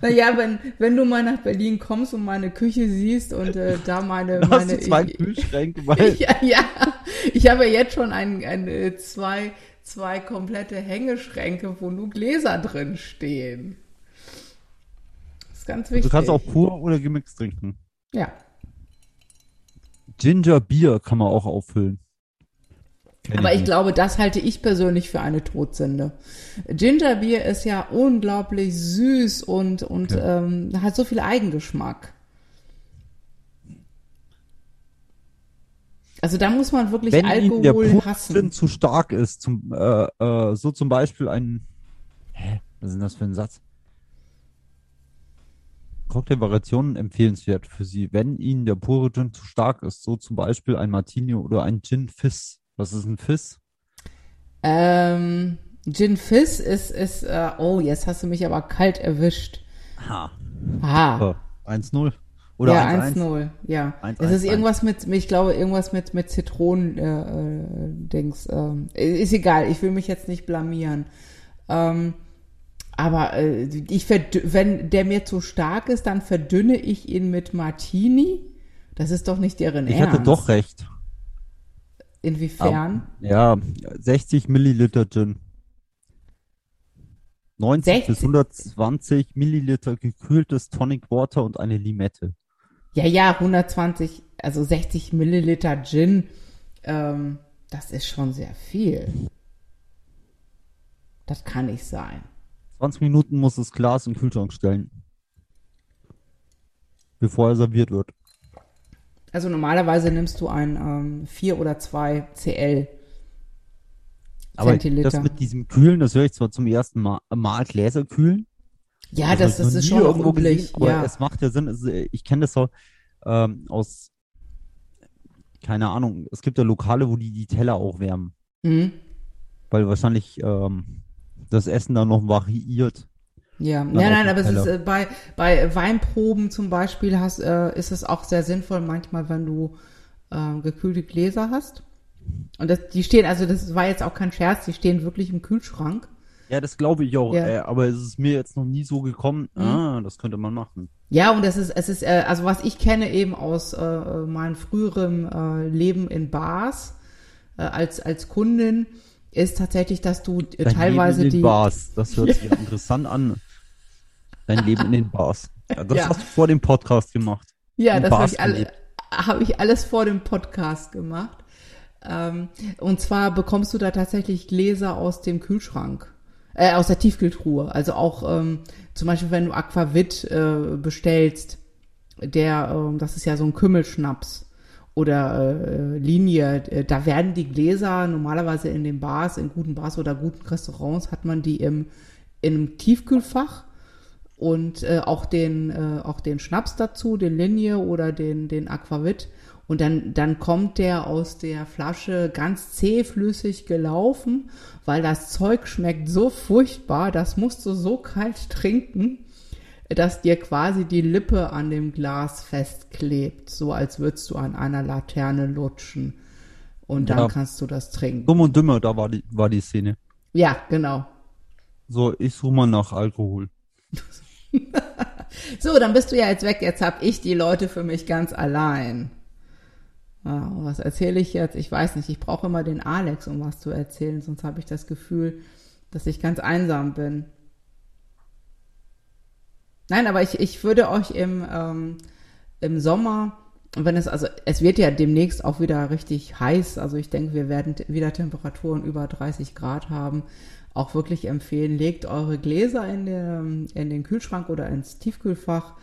naja, wenn, wenn du mal nach Berlin kommst und meine Küche siehst und äh, da meine. Da hast meine du zwei ich, Kühlschränke, weil ja, ja, ich habe ja jetzt schon ein, ein, äh, zwei, zwei komplette Hängeschränke, wo nur Gläser drin stehen. Ganz wichtig. Du kannst auch pur oder gemixt trinken. Ja. Ginger Bier kann man auch auffüllen. Kenn Aber ich nicht. glaube, das halte ich persönlich für eine Todsünde. Gingerbier ist ja unglaublich süß und, und Ja. ähm, hat so viel Eigengeschmack. Also da muss man wirklich Wenn Ihnen der Alkohol Pursinn hassen. zu stark ist, zum, äh, äh, so zum Beispiel ein, hä, was ist denn das für ein Satz? Cocktailvariationen empfehlenswert für Sie, wenn Ihnen der pure Gin zu stark ist, so zum Beispiel ein Martini oder ein Gin Fizz. Was ist ein Fizz? Ähm, Gin Fizz ist, ist äh, oh, jetzt hast du mich aber kalt erwischt. Ha. Äh, 1-0. Oder ja, 1-1. 1-0, ja. 1-1, es ist 1. irgendwas mit, ich glaube, irgendwas mit, mit Zitronen, äh, äh. Ähm, ist egal, ich will mich jetzt nicht blamieren. Ähm, aber äh, ich wenn der mir zu stark ist, dann verdünne ich ihn mit Martini. Das ist doch nicht deren Ich Ernst. hatte doch recht. Inwiefern? Ja, 60 Milliliter Gin. 90 bis 60? 120 Milliliter gekühltes Tonic Water und eine Limette. Ja, ja, 120, also 60 Milliliter Gin, ähm, das ist schon sehr viel. Das kann nicht sein. 20 Minuten muss das Glas in den Kühlschrank stellen. Bevor er serviert wird. Also normalerweise nimmst du ein ähm, 4 oder 2 CL. Aber Zentiliter. das mit diesem Kühlen, das höre ich zwar zum ersten Mal, Mal Gläser kühlen. Ja, das, hab das noch ist schon irgendwo üblich. gesehen, aber ja. es macht ja Sinn. Äh, ich kenne das so ähm, aus, keine Ahnung, es gibt ja Lokale, wo die die Teller auch wärmen. Mhm. Weil wahrscheinlich ähm, das Essen dann noch variiert. Ja, Dann nein, nein, aber es ist äh, bei, bei Weinproben zum Beispiel hast, äh, ist es auch sehr sinnvoll manchmal, wenn du äh, gekühlte Gläser hast. Und das, die stehen, also das war jetzt auch kein Scherz, die stehen wirklich im Kühlschrank. Ja, das glaube ich auch. Ja. Mhm. Äh, aber es ist mir jetzt noch nie so gekommen. Ah, das könnte man machen. Ja, und es ist, es ist, äh, also was ich kenne eben aus äh, meinem früheren Leben in Bars als, als Kundin, ist tatsächlich, dass du äh, Dein teilweise Leben in den die. Bars. Das hört sich interessant an. Dein Leben in den Bars. Ja, das Ja. hast du vor dem Podcast gemacht. Ja, in das habe ich, alle, hab ich alles vor dem Podcast gemacht. Ähm, und zwar bekommst du da tatsächlich Gläser aus dem Kühlschrank, äh, aus der Tiefkühltruhe. Also auch ähm, zum Beispiel, wenn du Aquavit äh, bestellst, der, ähm, das ist ja so ein Kümmelschnaps oder äh, Linie, äh, da werden die Gläser normalerweise in den Bars, in guten Bars oder guten Restaurants hat man die im, in einem Tiefkühlfach und äh, auch den äh, auch den Schnaps dazu, den Linie oder den den Aquavit. Und dann dann kommt der aus der Flasche ganz zähflüssig gelaufen, weil das Zeug schmeckt so furchtbar, das musst du so kalt trinken, dass dir quasi die Lippe an dem Glas festklebt, so als würdest du an einer Laterne lutschen und dann Ja. kannst du das trinken. Dumm und dümmer, da war die, war die Szene. Ja, genau. So, ich suche mal nach Alkohol. So, dann bist du ja jetzt weg. Jetzt hab ich die Leute für mich ganz allein. Ja, und was erzähle ich jetzt? Ich weiß nicht. Ich brauche immer den Alex, um was zu erzählen. Sonst habe ich das Gefühl, dass ich ganz einsam bin. Nein, aber ich, ich würde euch im, ähm, im Sommer, wenn es, also es wird ja demnächst auch wieder richtig heiß, also ich denke, wir werden wieder Temperaturen über 30 Grad haben, auch wirklich empfehlen, legt eure Gläser in den, in den Kühlschrank oder ins Tiefkühlfach.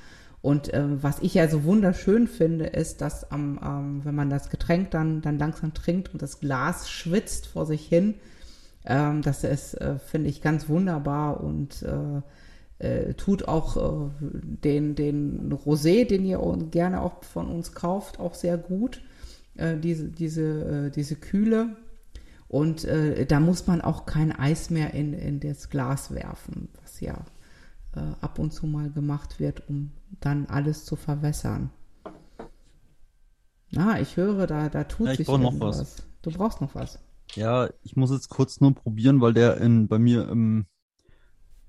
Und ähm, was ich ja so wunderschön finde, ist, dass am, ähm, wenn man das Getränk dann, dann langsam trinkt und das Glas schwitzt vor sich hin, ähm, das ist, äh, finde ich, ganz wunderbar und äh, äh, tut auch äh, den, den Rosé, den ihr gerne auch von uns kauft, auch sehr gut. Äh, diese, diese, äh, diese Kühle. Und äh, da muss man auch kein Eis mehr in, in das Glas werfen, was ja äh, ab und zu mal gemacht wird, um dann alles zu verwässern. Na, ich höre, da, da tut Ja, ich sich noch was. Du brauchst noch was. Ja, ich muss jetzt kurz nur probieren, weil der in, bei mir im,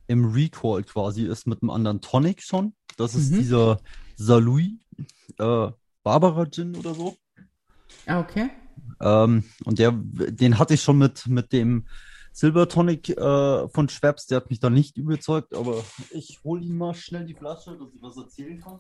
im Recall quasi ist mit einem anderen Tonic schon. Das ist Mhm. dieser Salui äh, Barbara Gin oder so. Ah, okay. Ähm, und der, den hatte ich schon mit, mit dem Silver Tonic äh, von Schweppes, der hat mich da nicht überzeugt, aber ich hole ihm mal schnell die Flasche, dass ich was erzählen kann.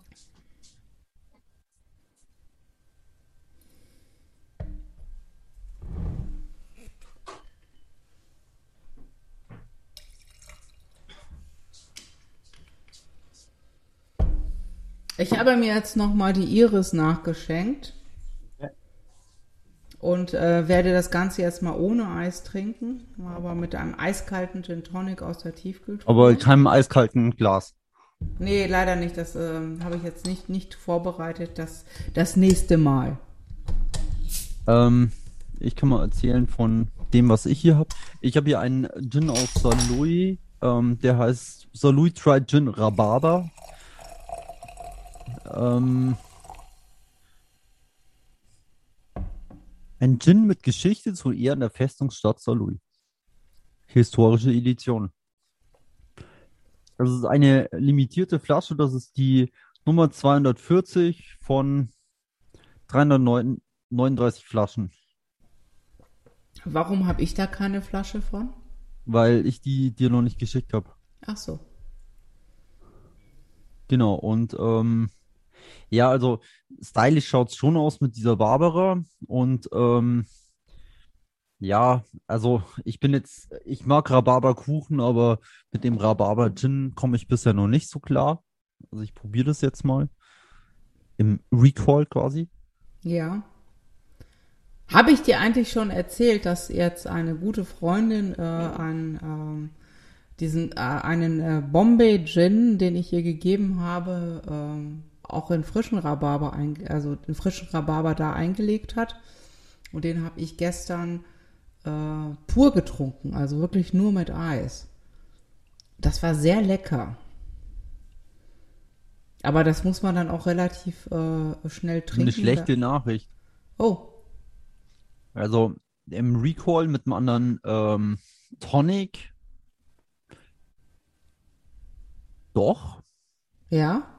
Ich habe mir jetzt nochmal die Iris nachgeschenkt. Ja. Und äh, werde das Ganze jetzt mal ohne Eis trinken, aber mit einem eiskalten Gin Tonic aus der Tiefkühltruhe. Aber keinem eiskalten Glas. Nee, leider nicht. Das ähm, habe ich jetzt nicht, nicht vorbereitet. Das, das nächste Mal. Ähm, ich kann mal erzählen von dem, was ich hier habe. Ich habe hier einen Gin aus Salui, ähm, der heißt Salui Try Gin Rhabarber. Ähm, ein Gin mit Geschichte zu Ehren der Festungsstadt Salui. Historische Edition. Das ist eine limitierte Flasche, das ist die Nummer 240 von 339 Flaschen, Warum habe ich da keine Flasche von? weil ich die dir noch nicht geschickt habe. Ach so. Genau, und ähm, ja, also stylisch schaut's schon aus mit dieser Barbara und ähm, ja, also ich bin jetzt, ich mag Rhabarberkuchen, aber mit dem Rhabarber Gin komme ich bisher noch nicht so klar. Also ich probiere das jetzt mal im Recall quasi. Ja. Habe ich dir eigentlich schon erzählt, dass jetzt eine gute Freundin äh, einen, ähm, diesen, äh, einen äh, Bombay Gin, den ich ihr gegeben habe, ähm, auch in frischen Rhabarber, ein, also den frischen Rhabarber da eingelegt hat. Und den habe ich gestern äh, pur getrunken, also wirklich nur mit Eis. Das war sehr lecker. Aber das muss man dann auch relativ äh, schnell trinken. Eine schlechte Nachricht. Oh, Also im Recall mit einem anderen ähm, Tonic. Doch. ja.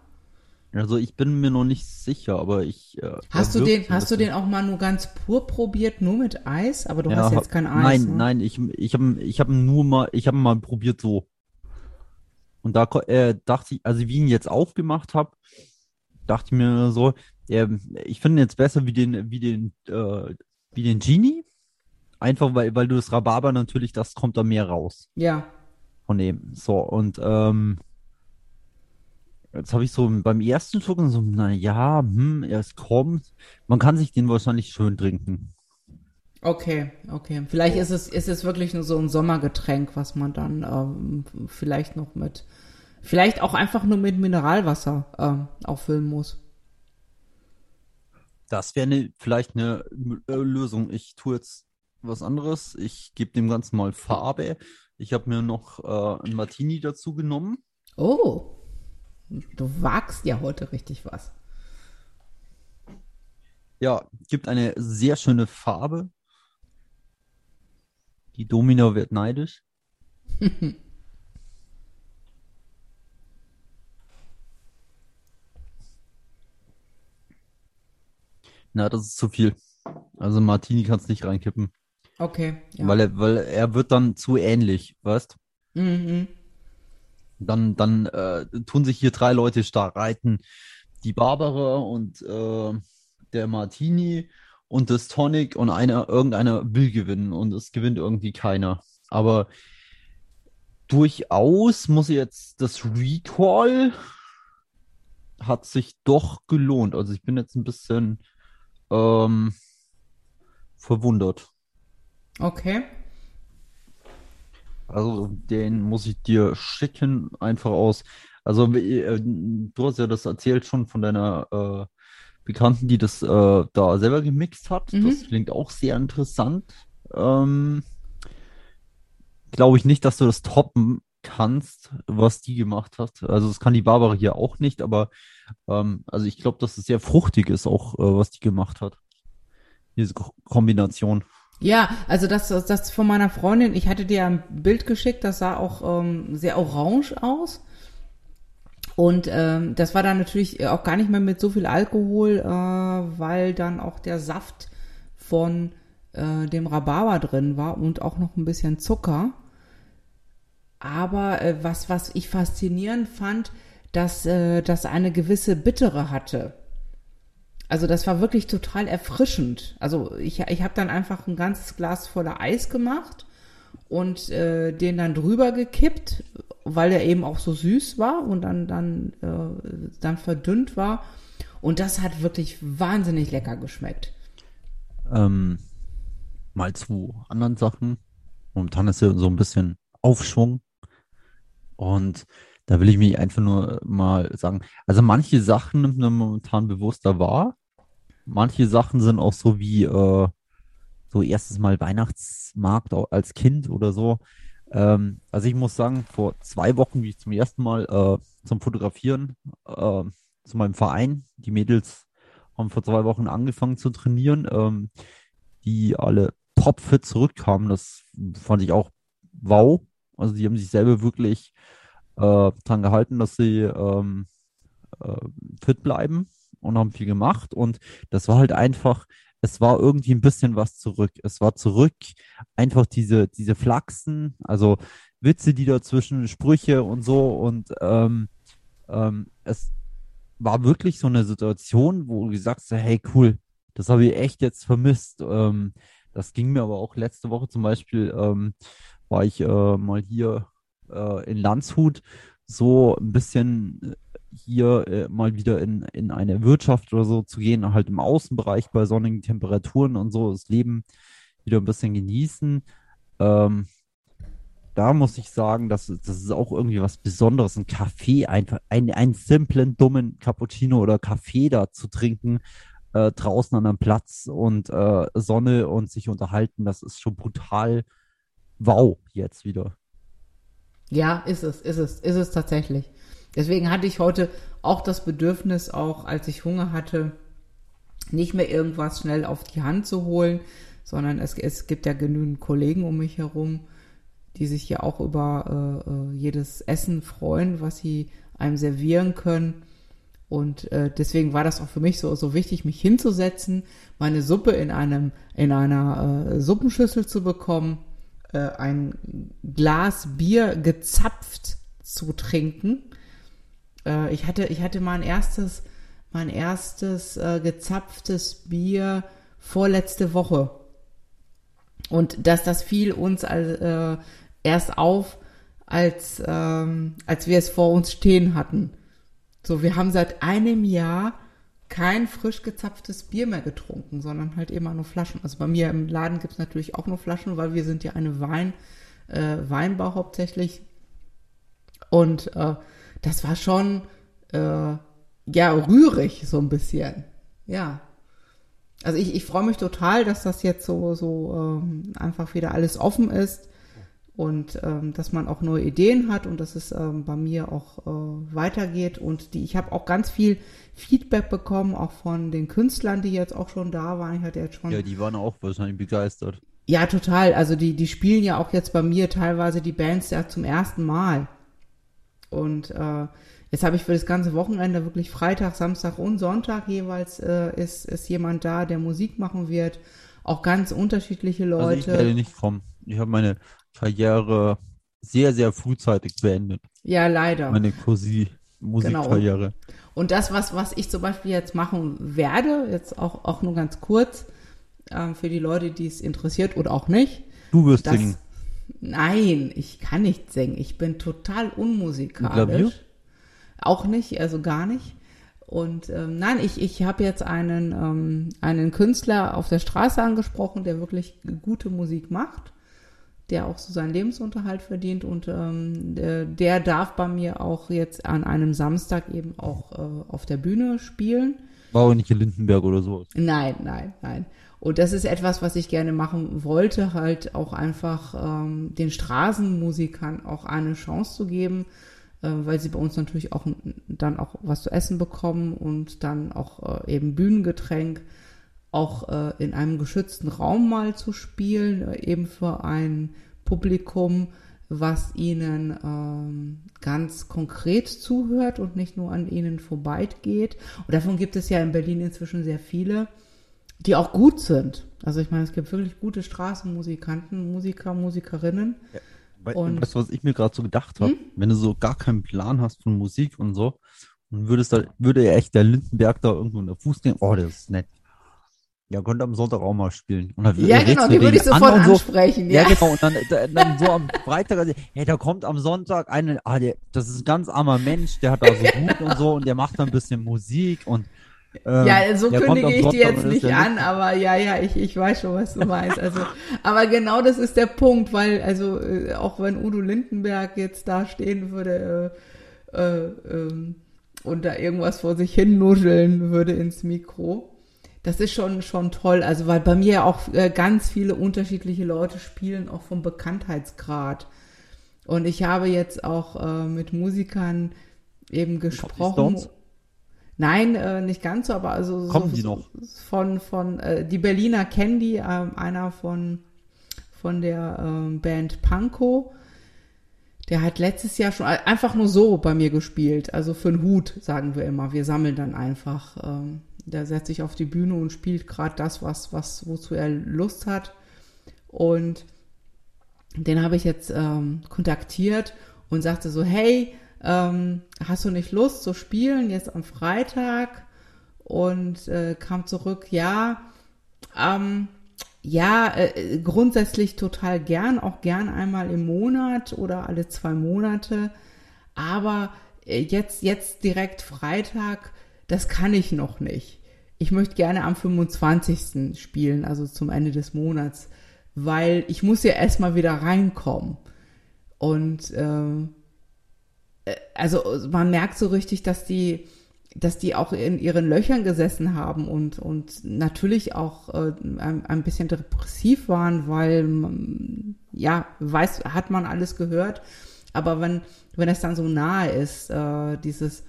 Also ich bin mir noch nicht sicher, aber ich. Äh, Hast du den, hast du den auch mal nur ganz pur probiert, nur mit Eis? Aber du Ja, hast jetzt kein Eis. Nein, ne? nein, ich, ich habe ich hab ihn nur mal, ich habe mal probiert so. Und da äh, dachte ich, also wie ich ihn jetzt aufgemacht habe, dachte ich mir so, äh, ich finde ihn jetzt besser wie den, wie den, äh, wie den Genie. Einfach weil, weil du das Rhabarber natürlich, das kommt da mehr raus Ja. von dem. So, und ähm, jetzt habe ich so beim ersten Schluck so, na ja, hm, es kommt. Man kann sich den wahrscheinlich schön trinken. Okay, okay. Vielleicht ist es, ist es wirklich nur so ein Sommergetränk, was man dann ähm, vielleicht noch mit, vielleicht auch einfach nur mit Mineralwasser ähm, auffüllen muss. Das wäre ne, vielleicht eine äh, Lösung. Ich tue jetzt was anderes. Ich gebe dem Ganzen mal Farbe. Ich habe mir noch äh, ein Martini dazu genommen. Oh, du wagst ja heute richtig was. Ja, gibt eine sehr schöne Farbe. Die Domina wird neidisch. Na, das ist zu viel. Also Martini kannst nicht reinkippen, Okay, ja. weil er, weil er wird dann zu ähnlich, weißt? Mhm. Dann, dann äh, tun sich hier drei Leute stark reiten. Die Barbara und äh, der Martini und das Tonic und einer, irgendeiner will gewinnen und es gewinnt irgendwie keiner. Aber durchaus muss ich jetzt das Recall hat sich doch gelohnt. Also ich bin jetzt ein bisschen ähm, verwundert. Okay. Also den muss ich dir schicken, einfach aus. Also äh, du hast ja das erzählt schon von deiner äh, Bekannten, die das äh, da selber gemixt hat. Mhm. Das klingt auch sehr interessant. Ähm, glaube ich nicht, dass du das toppen kannst, was die gemacht hat. Also das kann die Barbara hier auch nicht, aber ähm, also ich glaube, dass es sehr fruchtig ist, auch äh, was die gemacht hat. Diese Ko- Kombination. Ja, also das, das von meiner Freundin, ich hatte dir ein Bild geschickt, das sah auch ähm, sehr orange aus. Und ähm, das war dann natürlich auch gar nicht mehr mit so viel Alkohol, äh, weil dann auch der Saft von äh, dem Rhabarber drin war und auch noch ein bisschen Zucker. Aber äh, was, was ich faszinierend fand, dass äh, das eine gewisse Bittere hatte. Also das war wirklich total erfrischend. Also ich, ich habe dann einfach ein ganzes Glas voller Eis gemacht und äh, den dann drüber gekippt, weil er eben auch so süß war und dann dann äh, dann verdünnt war. Und das hat wirklich wahnsinnig lecker geschmeckt. Ähm, mal zu anderen Sachen. Momentan ist ja so ein bisschen Aufschwung. Und da will ich mich einfach nur mal sagen, also manche Sachen nimmt man momentan bewusster wahr. Manche Sachen sind auch so wie äh, so erstes Mal Weihnachtsmarkt als Kind oder so. Ähm, also ich muss sagen, vor zwei Wochen, wie ich zum ersten Mal äh, zum Fotografieren äh, zu meinem Verein, die Mädels haben vor zwei Wochen angefangen zu trainieren, ähm, die alle topfit zurückkamen. Das fand ich auch wow. Also die haben sich selber wirklich äh, dran gehalten, dass sie ähm, äh, fit bleiben und haben viel gemacht. Und das war halt einfach, es war irgendwie ein bisschen was zurück. Es war zurück einfach diese, diese Flachsen, also Witze, die dazwischen, Sprüche und so. Und ähm, ähm, es war wirklich so eine Situation, wo du sagst, hey, cool, das habe ich echt jetzt vermisst. Ähm, das ging mir aber auch letzte Woche zum Beispiel, ähm, war ich äh, mal hier äh, in Landshut so ein bisschen äh, hier äh, mal wieder in, in eine Wirtschaft oder so zu gehen, halt im Außenbereich bei sonnigen Temperaturen und so das Leben wieder ein bisschen genießen. Ähm, da muss ich sagen, dass das ist auch irgendwie was Besonderes, ein Kaffee, einfach einen, einen simplen, dummen Cappuccino oder Kaffee da zu trinken, äh, draußen an einem Platz und äh, Sonne und sich unterhalten, das ist schon brutal wow jetzt wieder. Ja, ist es, ist es, ist es tatsächlich. Deswegen hatte ich heute auch das Bedürfnis, auch als ich Hunger hatte, nicht mehr irgendwas schnell auf die Hand zu holen, sondern es, es gibt ja genügend Kollegen um mich herum, die sich ja auch über äh, äh jedes Essen freuen, was sie einem servieren können. Und äh, deswegen war das auch für mich so, so wichtig, mich hinzusetzen, meine Suppe in einem, in einer äh, Suppenschüssel zu bekommen äh, ein Glas Bier gezapft zu trinken. Äh, ich hatte, ich hatte mein erstes, mein erstes äh, gezapftes Bier vorletzte Woche. Und dass das fiel uns als, äh, erst auf, als, ähm, als wir es vor uns stehen hatten. So, wir haben seit einem Jahr kein frisch gezapftes Bier mehr getrunken, sondern halt immer nur Flaschen. Also bei mir im Laden gibt's natürlich auch nur Flaschen, weil wir sind ja eine Wein, äh, Weinbau hauptsächlich. Und äh, das war schon äh, ja rührig so ein bisschen. Ja. Also ich, ich freue mich total, dass das jetzt so, so ähm, einfach wieder alles offen ist und ähm, dass man auch neue Ideen hat und dass es ähm, bei mir auch äh, weitergeht und die ich habe auch ganz viel Feedback bekommen auch von den Künstlern, die jetzt auch schon da waren. Ich hatte jetzt schon ja, die waren auch wahrscheinlich begeistert. Ja, total. Also die die spielen ja auch jetzt bei mir teilweise die Bands ja zum ersten Mal und äh, Jetzt habe ich für das ganze Wochenende wirklich Freitag, Samstag und Sonntag jeweils äh, ist, ist jemand da, der Musik machen wird. Auch ganz unterschiedliche Leute. Also ich werde nicht kommen. Ich habe meine Karriere sehr, sehr frühzeitig beendet. Ja, leider. Meine Cosi Musikkarriere. Genau. Und das, was, was ich zum Beispiel jetzt machen werde, jetzt auch, auch nur ganz kurz, ähm, für die Leute, die es interessiert oder auch nicht. Du wirst das, singen. Nein, ich kann nicht singen. Ich bin total unmusikalisch. Auch nicht, also gar nicht. Und ähm, nein, ich, ich habe jetzt einen, ähm, einen Künstler auf der Straße angesprochen, der wirklich gute Musik macht der auch so seinen Lebensunterhalt verdient und ähm, der, der, darf bei mir auch jetzt an einem Samstag eben auch äh, auf der Bühne spielen. War auch nicht in Lindenberg oder so. Nein, nein, nein. Und das ist etwas, was ich gerne machen wollte, halt auch einfach ähm, den Straßenmusikern auch eine Chance zu geben, äh, weil sie bei uns natürlich auch dann auch was zu essen bekommen und dann auch äh, eben Bühnengetränk auch äh, in einem geschützten Raum mal zu spielen, äh, eben für ein Publikum, was ihnen ähm, ganz konkret zuhört und nicht nur an ihnen vorbeigeht. Und davon gibt es ja in Berlin inzwischen sehr viele. die auch gut sind. Also ich meine, es gibt wirklich gute Straßenmusikanten, Musiker, Musikerinnen. Wei- Und- weißt du, was ich mir gerade so gedacht habe? Hm? Wenn du so gar keinen Plan hast von Musik und so, dann würdest da, würde ja echt der Lindenberg da irgendwo in der Fuß gehen, oh, das ist nett. Ja, könnte am Sonntag auch mal spielen. Und dann Ja, genau, die würde ich sofort an so. ansprechen. Ja, Ja, genau. Und dann, da- dann so am Freitag, also, hey, da kommt am Sonntag eine, ah, der, das ist ein ganz armer Mensch, der hat da so gut und so und der macht da ein bisschen Musik und ähm, Ja, so kündige ich die jetzt nicht an, aber ja, ja, ich, ich weiß schon, was du meinst. Also, aber genau das ist der Punkt, weil, also, äh, auch wenn Udo Lindenberg jetzt da stehen würde äh, äh, ähm, und da irgendwas vor sich hin nuscheln würde ins Mikro, das ist schon, schon toll. Also, weil bei mir ja auch äh, ganz viele unterschiedliche Leute spielen, auch vom Bekanntheitsgrad. Und ich habe jetzt auch äh, mit Musikern eben gesprochen. Nein, äh, nicht ganz so, aber also Kommen so, die noch? von von äh, die Berliner kennen die, ähm, einer von von der ähm, Band Panko. Der hat letztes Jahr schon einfach nur so bei mir gespielt, also für den Hut, sagen wir immer. Wir sammeln dann einfach. Ähm, der setzt sich auf die Bühne und spielt gerade das, was was wozu er Lust hat. Und den habe ich jetzt ähm, kontaktiert und sagte so, hey, ähm, hast du nicht Lust zu spielen jetzt am Freitag? Und äh, kam zurück, ja, ähm, ja, äh, grundsätzlich total gern, auch gern einmal im Monat oder alle zwei Monate. Aber äh, jetzt, jetzt direkt Freitag, das kann ich noch nicht. Ich möchte gerne am 25. spielen, also zum Ende des Monats, weil ich muss ja erstmal wieder reinkommen. Und ähm, äh, also man merkt so richtig, dass die, dass die auch in ihren Löchern gesessen haben und, und natürlich auch äh, ein, ein bisschen depressiv waren, weil ja, weiß, hat man alles gehört. Aber wenn, wenn es dann so nahe ist, äh, dieses,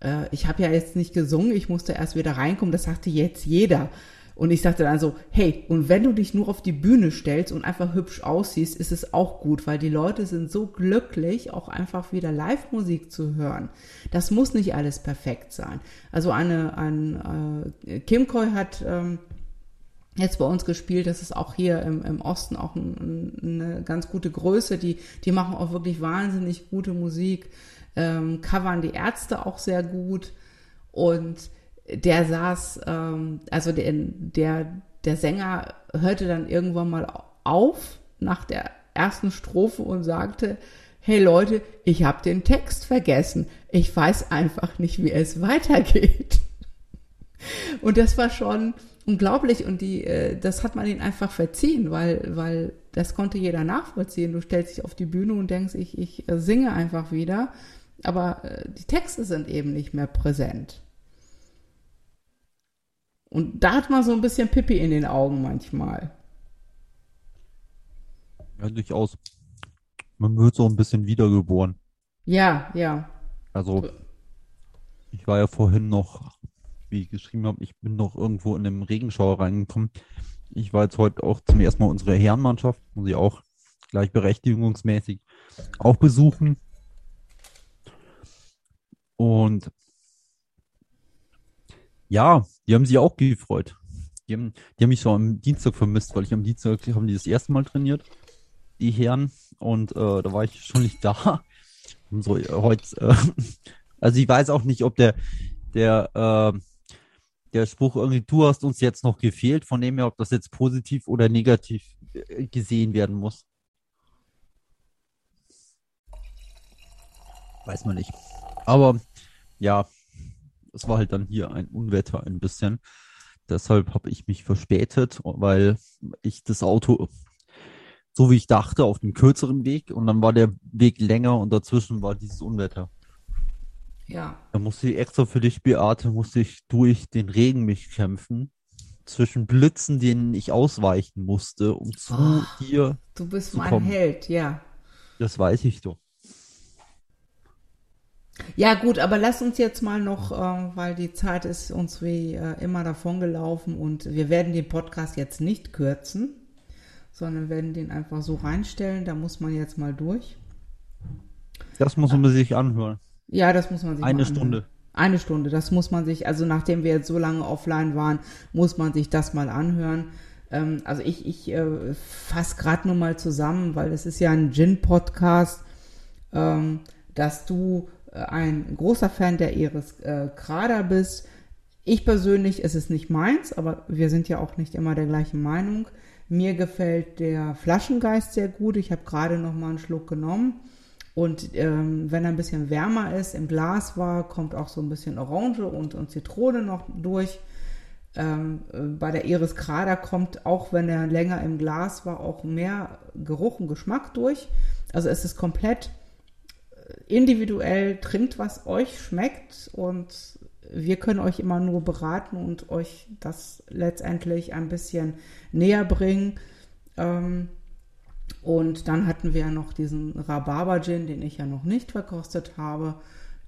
äh, ich habe ja jetzt nicht gesungen, ich musste erst wieder reinkommen, das sagte jetzt jeder. Und ich sagte dann so, hey, und wenn du dich nur auf die Bühne stellst und einfach hübsch aussiehst, ist es auch gut, weil die Leute sind so glücklich, auch einfach wieder Live-Musik zu hören. Das muss nicht alles perfekt sein. Also eine, ein, äh, Kim Koy hat ähm, jetzt bei uns gespielt, das ist auch hier im, im Osten auch ein, ein, eine ganz gute Größe, die, die machen auch wirklich wahnsinnig gute Musik, ähm, covern die Ärzte auch sehr gut und der saß, ähm, also der, der, der Sänger hörte dann irgendwann mal auf nach der ersten Strophe und sagte, hey Leute, ich habe den Text vergessen. Ich weiß einfach nicht, wie es weitergeht. Und das war schon unglaublich und die, äh, das hat man ihnen einfach verziehen, weil, weil das konnte jeder nachvollziehen. Du stellst dich auf die Bühne und denkst, ich, ich singe einfach wieder, aber äh, die Texte sind eben nicht mehr präsent. Und da hat man so ein bisschen Pippi in den Augen manchmal. Ja, durchaus. Man wird so ein bisschen wiedergeboren. Ja, ja. Also, ich war ja vorhin noch, wie ich geschrieben habe, ich bin noch irgendwo in einem Regenschauer reingekommen. Ich war jetzt heute auch zum ersten Mal unsere Herrenmannschaft, muss ich auch gleichberechtigungsmäßig auch besuchen. Und ja, die haben sich auch gefreut. Die haben, die haben mich so am Dienstag vermisst, weil ich am Dienstag haben die das erste Mal trainiert, die Herren, und äh, da war ich schon nicht da. Und so äh, heute, äh, also ich weiß auch nicht, ob der, der, äh, der Spruch irgendwie, du hast uns jetzt noch gefehlt, von dem her, ob das jetzt positiv oder negativ äh, gesehen werden muss. Weiß man nicht. Aber ja, es war halt dann hier ein Unwetter ein bisschen. Deshalb habe ich mich verspätet, weil ich das Auto, so wie ich dachte, auf dem kürzeren Weg und dann war der Weg länger und dazwischen war dieses Unwetter. Ja. Da musste ich extra für dich, Beate, musste ich durch den Regen mich kämpfen. Zwischen Blitzen, denen ich ausweichen musste, um zu Oh. dir. Du bist Zu mein kommen. Held, ja. Das weiß ich doch. Ja, gut, aber lass uns jetzt mal noch, äh, weil die Zeit ist uns wie äh, immer davongelaufen und wir werden den Podcast jetzt nicht kürzen, sondern werden den einfach so reinstellen. Da muss man jetzt mal durch. Das muss man sich anhören. Ja, das muss man sich Eine. Stunde. Eine Stunde, das muss man sich, also nachdem wir jetzt so lange offline waren, muss man sich das mal anhören. Ähm, also ich, ich äh, fasse gerade nur mal zusammen, weil es ist ja ein Gin-Podcast, ähm, dass du ein großer Fan der Iris äh, Krader bist. Ich persönlich, es ist nicht meins, aber wir sind ja auch nicht immer der gleichen Meinung. Mir gefällt der Flaschengeist sehr gut. Ich habe gerade noch mal einen Schluck genommen. Und ähm, wenn er ein bisschen wärmer ist, im Glas war, kommt auch so ein bisschen Orange und, und Zitrone noch durch. Ähm, bei der Iris Krader kommt, auch wenn er länger im Glas war, auch mehr Geruch und Geschmack durch. Also es ist komplett äh, individuell, trinkt, was euch schmeckt und wir können euch immer nur beraten und euch das letztendlich ein bisschen näher bringen. Ähm, und dann hatten wir ja noch diesen Rhabarber-Gin, den ich ja noch nicht verkostet habe.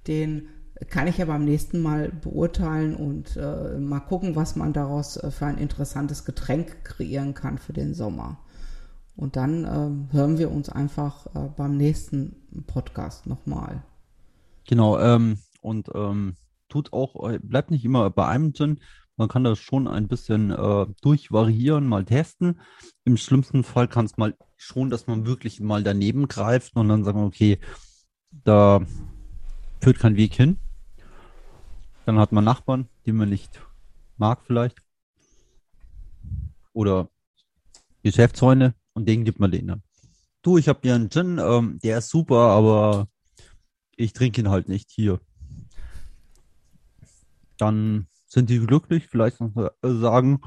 Den kann ich ja beim nächsten Mal beurteilen und äh, mal gucken, was man daraus äh, für ein interessantes Getränk kreieren kann für den Sommer. Und dann äh, hören wir uns einfach äh, beim nächsten Podcast nochmal. Genau, ähm, und ähm, tut auch, äh, bleibt nicht immer bei einem Gin. Man kann das schon ein bisschen äh, durchvariieren, mal testen. Im schlimmsten Fall kann es mal schon, dass man wirklich mal daneben greift und dann sagen wir, okay, da führt kein Weg hin. Dann hat man Nachbarn, die man nicht mag vielleicht. Oder Geschäftsfreunde und denen gibt man den dann. Du, ich habe hier einen Gin, ähm, der ist super, aber ich trinke ihn halt nicht hier. Dann sind die glücklich, vielleicht noch sagen,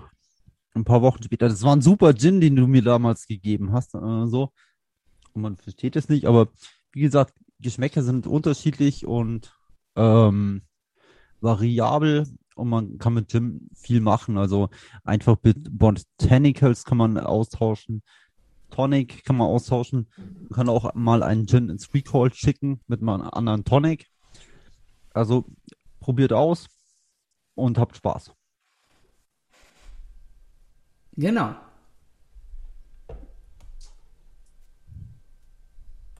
ein paar Wochen später, das war ein super Gin, den du mir damals gegeben hast, äh, so. Und man versteht es nicht, aber wie gesagt, Geschmäcker sind unterschiedlich und ähm, variabel und man kann mit Gin viel machen. Also einfach mit Botanicals kann man austauschen. Tonic kann man austauschen. Man kann auch mal einen Gin ins Recall schicken mit einem anderen Tonic. Also probiert aus und habt Spaß. Genau.